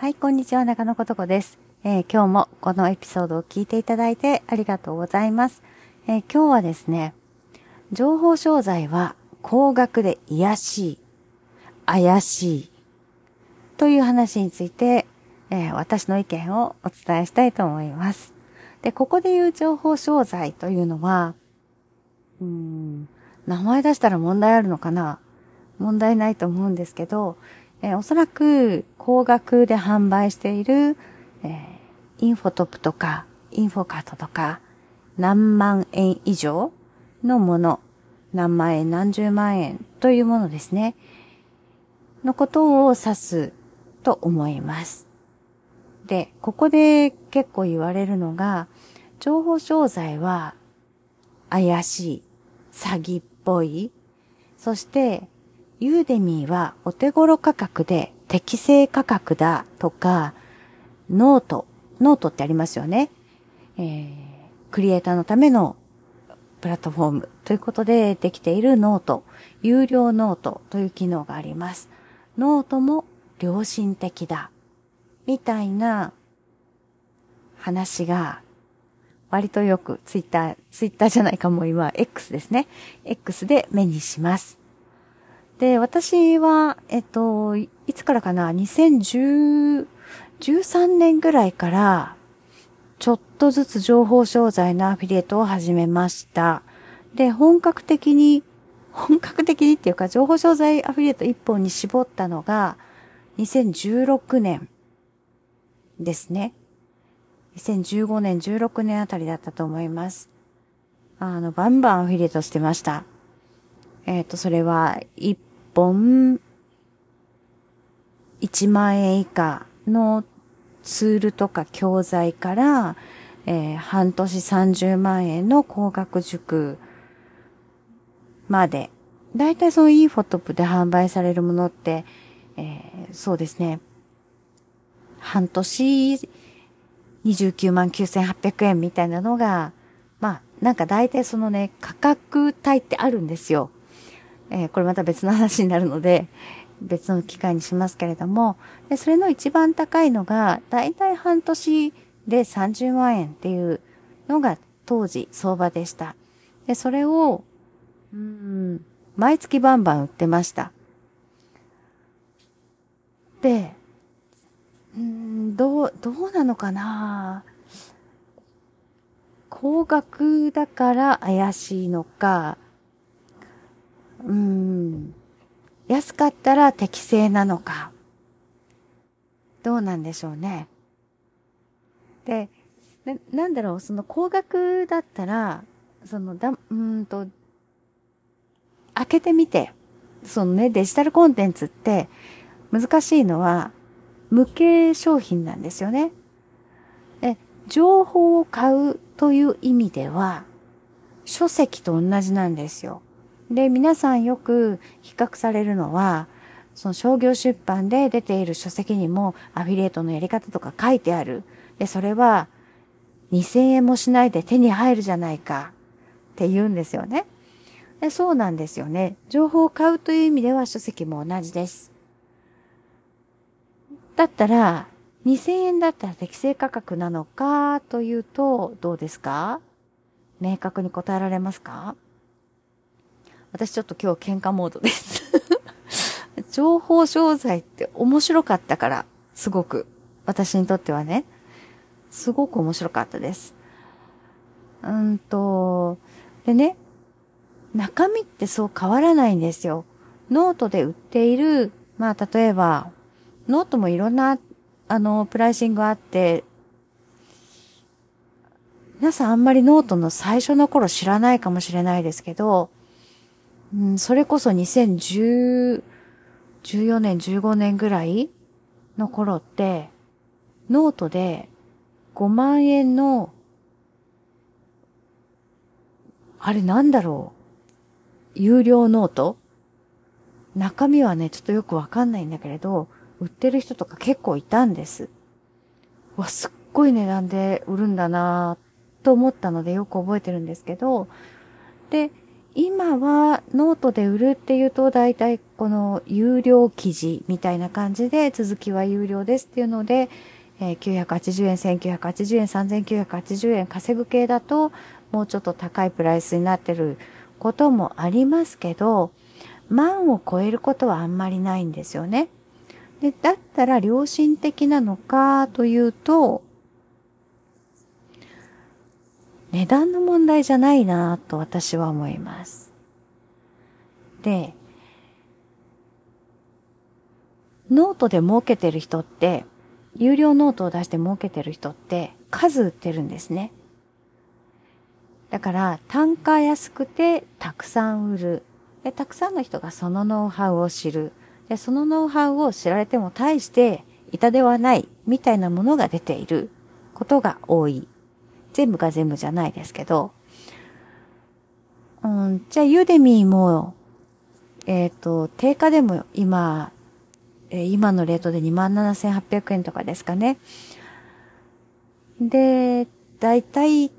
はい、こんにちは、中野ことこです、えー、今日もこのエピソードを聞いていただいてありがとうございます。えー、今日はですね、情報商材は高額で癒しい、怪しい、という話について、えー、私の意見をお伝えしたいと思います。で、ここで言う情報商材というのは、うん、名前出したら問題あるのかな？問題ないと思うんですけど、えー、おそらく高額で販売している、えー、インフォトップとか、インフォカートとか、何万円以上のもの、何万円、何十万円というものですね。のことを指すと思います。で、ここで結構言われるのが、情報商材は怪しい、詐欺っぽい、そして Udemy はお手頃価格で適正価格だとか、 note、note ってありますよね。えー、クリエイターのためのプラットフォームということでできている note、有料ノートという機能があります。ノートも良心的だ。みたいな話が割とよくツイッター、ツイッターじゃないかも今 X ですね。X で目にします。で、私は、えっと、いつからかな、2013年ぐらいから、ちょっとずつ情報商材のアフィリエイトを始めました。で、本格的に、本格的にっていうか、情報商材アフィリエイト一本に絞ったのが、2016年ですね。2015年、16年あたりだったと思います。あの、バンバンアフィリエイトしてました。えっ、ー、と、それは、一本1万円以下のツールとか教材から、えー、半年30万円の高額塾まで。だいたいその e フォトップで販売されるものって、えー、そうですね。半年29万9800円みたいなのが、まあ、なんか大体そのね、価格帯ってあるんですよ。えー、これまた別の話になるので、別の機会にしますけれども、でそれの一番高いのが、だいたい半年で30万円っていうのが当時相場でした。で、それを、うん、毎月バンバン売ってました。で、うん、どう、どうなのかな？高額だから怪しいのか、うん、安かったら適正なのか、どうなんでしょうね。で、ななんだろう、その高額だったら、そのだ、うんと、開けてみて、そのね、デジタルコンテンツって難しいのは、無形商品なんですよね。で、情報を買うという意味では、書籍と同じなんですよ。で、皆さんよく比較されるのは、その商業出版で出ている書籍にもアフィリエイトのやり方とか書いてある。で、それは2000円もしないで手に入るじゃないかって言うんですよね。でそうなんですよね。情報を買うという意味では書籍も同じです。だったら、2000円だったら適正価格なのかというと、どうですか？明確に答えられますか？私ちょっと今日喧嘩モードです 情報商材って面白かったから、すごく。私にとってはね。すごく面白かったです。うんと、でね、中身ってそう変わらないんですよ。ノートで売っている、まあ例えば、ノートもいろんな、あの、プライシングあって、皆さんあんまりノートの最初の頃知らないかもしれないですけど、うん、それこそ2014年、15年ぐらいの頃って、ノートで5万円の、あれなんだろう有料 note？中身はね、ちょっとよくわかんないんだけれど、売ってる人とか結構いたんです。わ、すっごい値段で売るんだなと思ったのでよく覚えてるんですけど、で、今はノートで売るっていうと大体この有料記事みたいな感じで続きは有料ですっていうので、え、980円、1980円、3980円稼ぐ系だともうちょっと高いプライスになってることもありますけど、万を超えることはあんまりないんですよね。で、だったら良心的なのかというと、値段の問題じゃないなと私は思います。で、ノートで儲けてる人って、有料ノートを出して儲けてる人って数売ってるんですね。だから単価安くてたくさん売る。で、たくさんの人がそのノウハウを知る。で、そのノウハウを知られても大して痛ではないみたいなものが出ていることが多い全部が全部じゃないですけど、うん、じゃあユーデミーも、えっ、ー、と、定価でも今、えー、今のレートで27,800円とかですかね。で、だいたい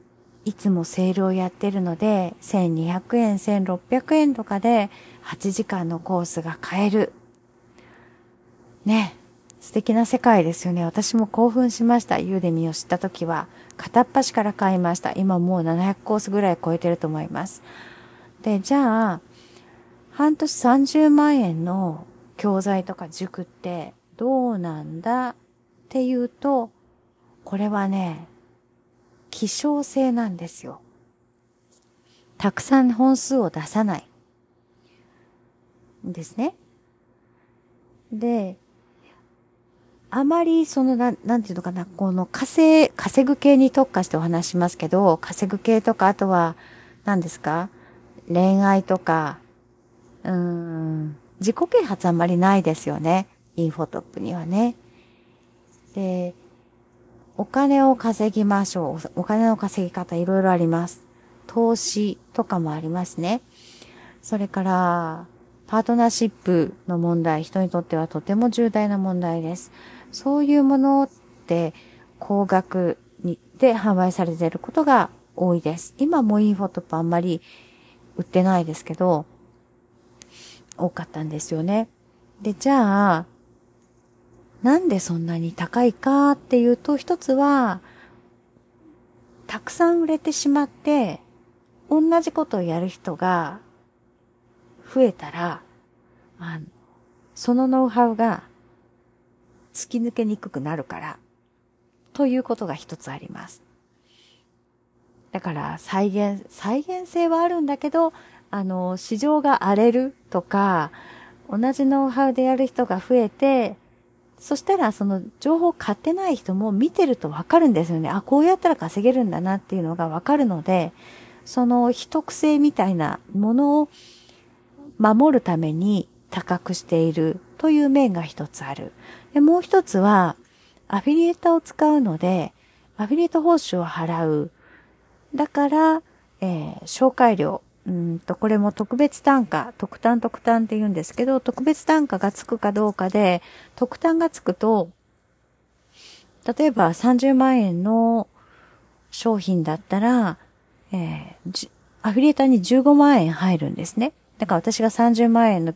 いつもセールをやってるので、1200円、1600円とかで8時間のコースが買える。ね。素敵な世界ですよね。私も興奮しました。ユーデミーを知った時は。片っ端から買いました。今もう700コースぐらい超えてると思います。で、じゃあ、半年30万円の教材とか塾ってどうなんだっていうと、これはね、希少性なんですよ。たくさん本数を出さない。ですね。で、あまりそのな、なんていうのかな、この稼、稼ぐ系に特化してお話しますけど、稼ぐ系とか、あとは、何ですか？恋愛とか、うーん、自己啓発あんまりないですよね。インフォトップにはね。で、お金を稼ぎましょう。お金の稼ぎ方いろいろあります。投資とかもありますね。それから、パートナーシップの問題、人にとってはとても重大な問題です。そういうものって高額にで販売されていることが多いです。今もインフォトップあんまり売ってないですけど、多かったんですよね。で、じゃあ、なんでそんなに高いかっていうと、一つは、たくさん売れてしまって、同じことをやる人が増えたら、あの、そのノウハウが突き抜けにくくなるから、ということが一つあります。だから再現、再現性はあるんだけど、あの、市場が荒れるとか、同じノウハウでやる人が増えて、そしたらその情報買ってない人も見てるとわかるんですよね。あ、こうやったら稼げるんだなっていうのがわかるので、その秘匿性みたいなものを守るために高くしているという面が一つある。で、もう一つは、アフィリエーターを使うので、アフィリエート報酬を払う。だから、えー、紹介料。うんと、これも特別単価、特単特単って言うんですけど、特別単価がつくかどうかで、特単がつくと、例えば30万円の商品だったら、えー、アフィリエーターに15万円入るんですね。だから私が30万円の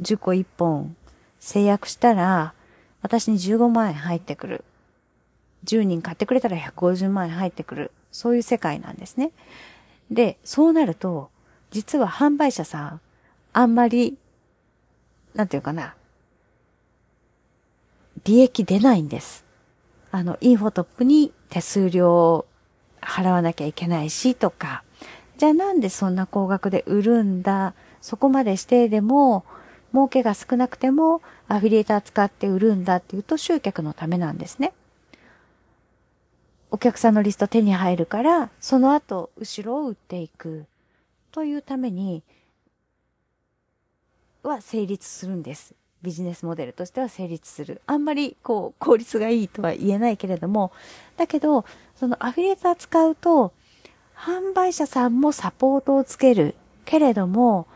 10個1本制約したら、私に15万円入ってくる。10人買ってくれたら150万円入ってくる。そういう世界なんですね。で、そうなると、実は販売者さん、あんまり、なんていうかな、利益出ないんです。あの、インフォトップに手数料払わなきゃいけないしとか、じゃあなんでそんな高額で売るんだ、そこまでしてでも、儲けが少なくてもアフィリエーター使って売るんだっていうと集客のためなんですね。お客さんのリスト手に入るから、その後、後ろを売っていく。というために、は成立するんです。ビジネスモデルとしては成立する。あんまり、こう、効率がいいとは言えないけれども、だけど、そのアフィリエーター使うと、販売者さんもサポートをつける。けれども、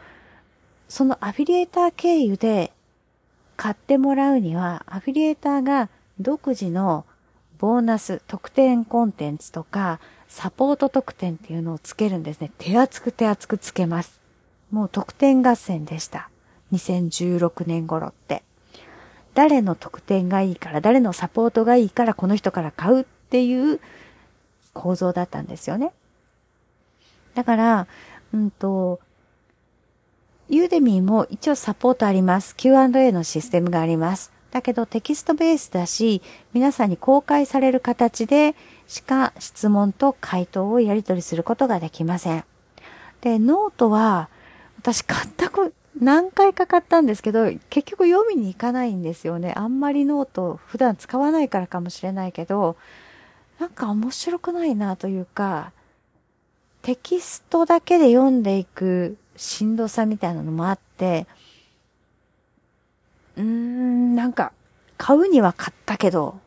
そのアフィリエーター経由で買ってもらうには、アフィリエーターが独自のボーナス、特典コンテンツとか、サポート特典っていうのをつけるんですね。手厚く手厚くつけます。もう得点合戦でした。2016年頃って。誰の得点がいいから、誰のサポートがいいからこの人から買うっていう構造だったんですよね。だから、うんと、 Udemy も一応サポートあります。Q&A のシステムがあります。だけどテキストベースだし、皆さんに公開される形でしか質問と回答をやり取りすることができません。で、ノートは、私買ったこ、何回か買ったんですけど、結局読みに行かないんですよね。あんまりノート普段使わないからかもしれないけど、なんか面白くないなというか、テキストだけで読んでいくしんどさみたいなのもあって、うーん、なんか、買うには買ったけど、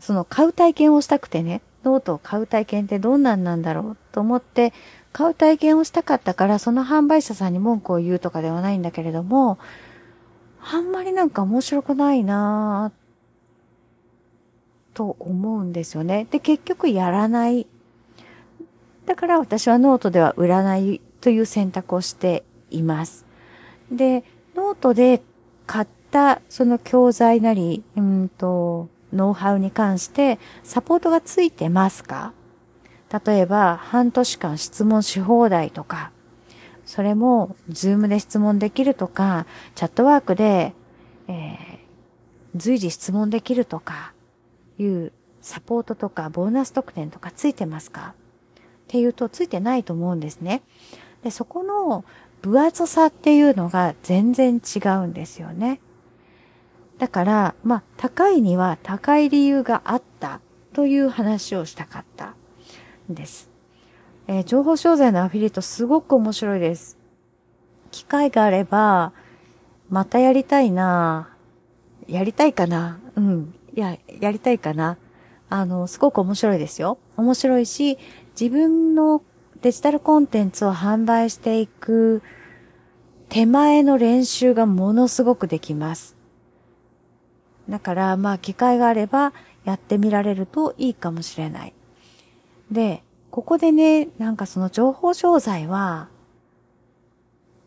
その買う体験をしたくてね、ノートを買う体験ってどんなんなんだろうと思って、買う体験をしたかったから、その販売者さんに文句を言うとかではないんだけれども、あんまりなんか面白くないなぁ、と思うんですよね。で、結局やらない。だから私はノートでは売らないという選択をしています。で、ノートで買ったその教材なり、うんと、ノウハウに関してサポートがついてますか？例えば、半年間質問し放題とか、それも、 Zoom で質問できるとか、 Chatwork で、えー、随時質問できるとか、いうサポートとか、ボーナス特典とかついてますか？っていうと、ついてないと思うんですね。で、そこの分厚さっていうのが全然違うんですよね。だから、まあ、高いには高い理由があったという話をしたかったんです。えー、情報商材のアフィリエイトすごく面白いです。機会があれば、またやりたいなやりたいかなうん。いや、やりたいかなあの、すごく面白いですよ。面白いし、自分のデジタルコンテンツを販売していく手前の練習がものすごくできます。だから、まあ、機会があればやってみられるといいかもしれない。で、ここでね、なんかその情報商材は、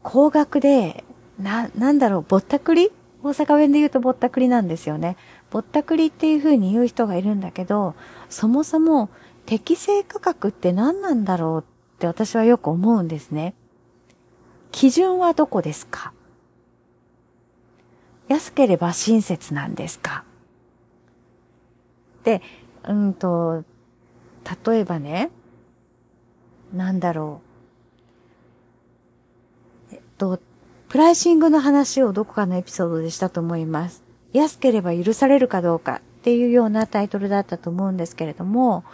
高額で、な、なんだろう、ぼったくり？大阪弁で言うとぼったくりなんですよね。ぼったくりっていう風に言う人がいるんだけど、そもそも適正価格って何なんだろうって私はよく思うんですね。基準はどこですか？安ければ親切なんですか？で、うんと、例えばね、なんだろう。えっと、プライシングの話をどこかのエピソードでしたと思います。安ければ許されるかどうかっていうようなタイトルだったと思うんですけれども、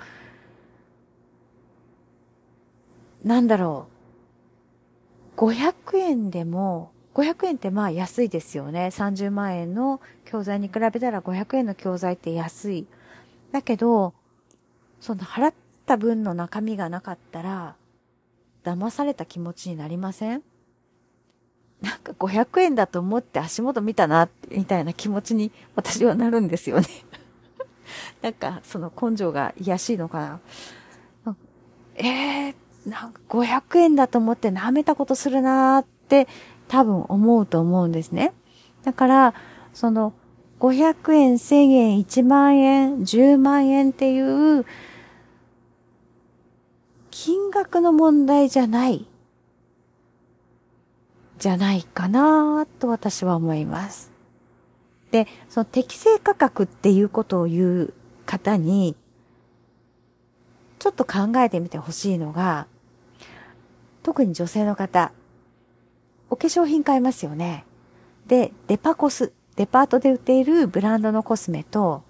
なんだろう。500円でも、500円ってまあ安いですよね。30万円の教材に比べたら500円の教材って安い。だけど、その払った分の中身がなかったら、騙された気持ちになりません？なんか500円だと思って足元見たな、みたいな気持ちに私はなるんですよね なんか、その根性が癒しいのかな。えー、なんか500円だと思って舐めたことするなーって多分思うと思うんですね。だから、その500円、1000円、1万円、10万円っていう金額の問題じゃない、じゃないかなと私は思います。で、その適正価格っていうことを言う方に、ちょっと考えてみてほしいのが、特に女性の方、お化粧品買いますよね。で、デパコス、デパートで売っているブランドのコスメと、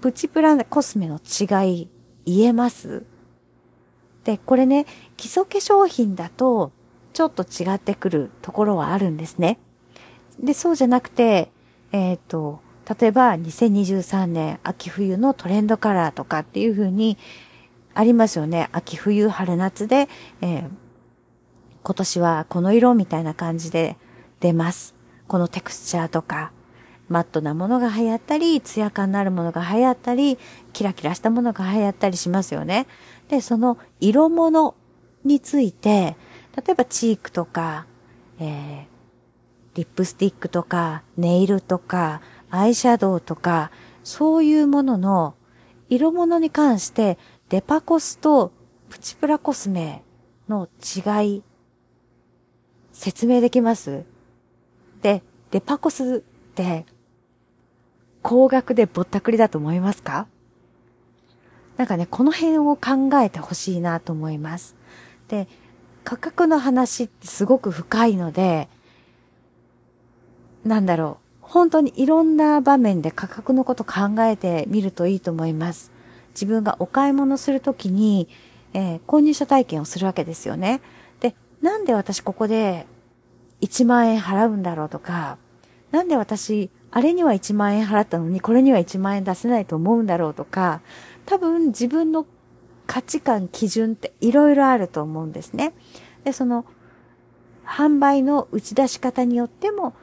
プチプラコスメの違い、言えますで、これね、基礎化粧品だと、ちょっと違ってくるところはあるんですね。で、そうじゃなくて、えっ、ー、と、例えば2023年秋冬のトレンドカラーとかっていう風にありますよね。秋冬春夏で、えー、今年はこの色みたいな感じで出ます。このテクスチャーとか、マットなものが流行ったり、ツヤ感のあるものが流行ったり、キラキラしたものが流行ったりしますよね。で、その色物について、例えばチークとか、えー、リップスティックとか、ネイルとか、アイシャドウとか、そういうものの色物に関してデパコスとプチプラコスメの違い、説明できます？で、デパコスって高額でぼったくりだと思いますか？なんかね、この辺を考えてほしいなと思います。で、価格の話ってすごく深いので、なんだろう。本当にいろんな場面で価格のこと考えてみるといいと思います。自分がお買い物するときに、えー、購入者体験をするわけですよね。なんで私ここで1万円払うんだろうとか、なんで私、あれには1万円払ったのに、これには1万円出せないと思うんだろうとか、多分自分の価値観、基準っていろいろあると思うんですね。で、その、販売の打ち出し方によっても、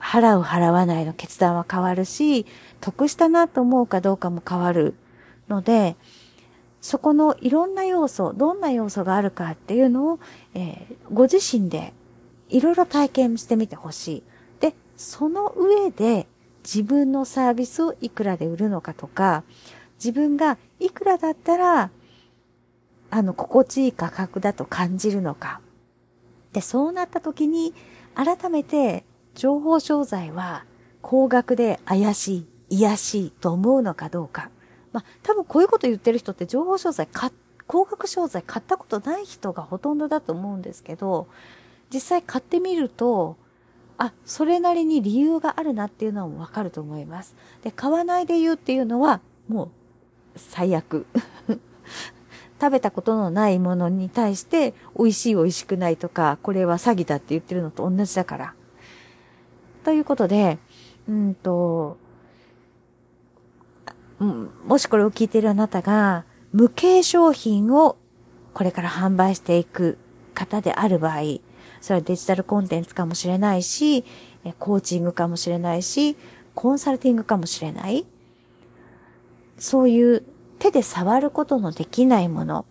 払う払わないの決断は変わるし、得したなと思うかどうかも変わるので、そこのいろんな要素、どんな要素があるかっていうのを、えー、ご自身でいろいろ体験してみてほしい。で、その上で自分のサービスをいくらで売るのかとか、自分がいくらだったら、あの、心地いい価格だと感じるのか。で、そうなった時に、改めて情報商材は高額で怪しい、癒しいと思うのかどうか。まあ、多分こういうこと言ってる人って情報商材買、高額商材買ったことない人がほとんどだと思うんですけど、実際買ってみると、あ、それなりに理由があるなっていうのはわかると思います。で、買わないで言うっていうのは、もう、最悪。食べたことのないものに対して、美味しい美味しくないとか、これは詐欺だって言ってるのと同じだから。ということで、うんと、もしこれを聞いているあなたが、無形商品をこれから販売していく方である場合、それはデジタルコンテンツかもしれないし、コーチングかもしれないし、コンサルティングかもしれない。そういう手で触ることのできないもの。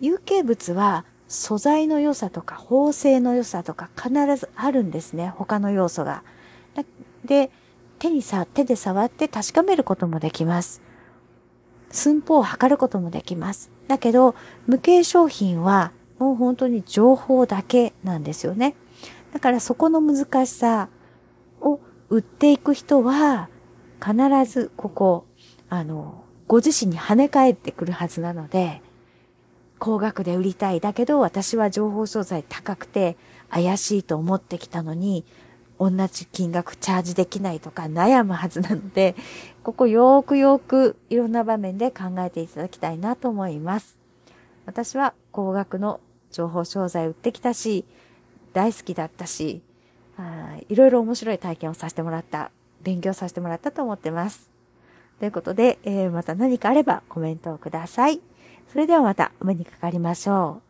有形物は素材の良さとか縫製の良さとか必ずあるんですね。他の要素が。で、手にさ、手で触って確かめることもできます。寸法を測ることもできます。だけど、無形商品はもう本当に情報だけなんですよね。だからそこの難しさを売っていく人は、必ずここ、あの、ご自身に跳ね返ってくるはずなので、高額で売りたい。だけど私は情報商材高くて怪しいと思ってきたのに、同じ金額チャージできないとか悩むはずなので、ここよーくよーくいろんな場面で考えていただきたいなと思います。私は高額の情報商材売ってきたし、大好きだったし、いろいろ面白い体験をさせてもらった、勉強させてもらったと思ってます。ということで、えー、また何かあればコメントをください。それではまたお目にかかりましょう。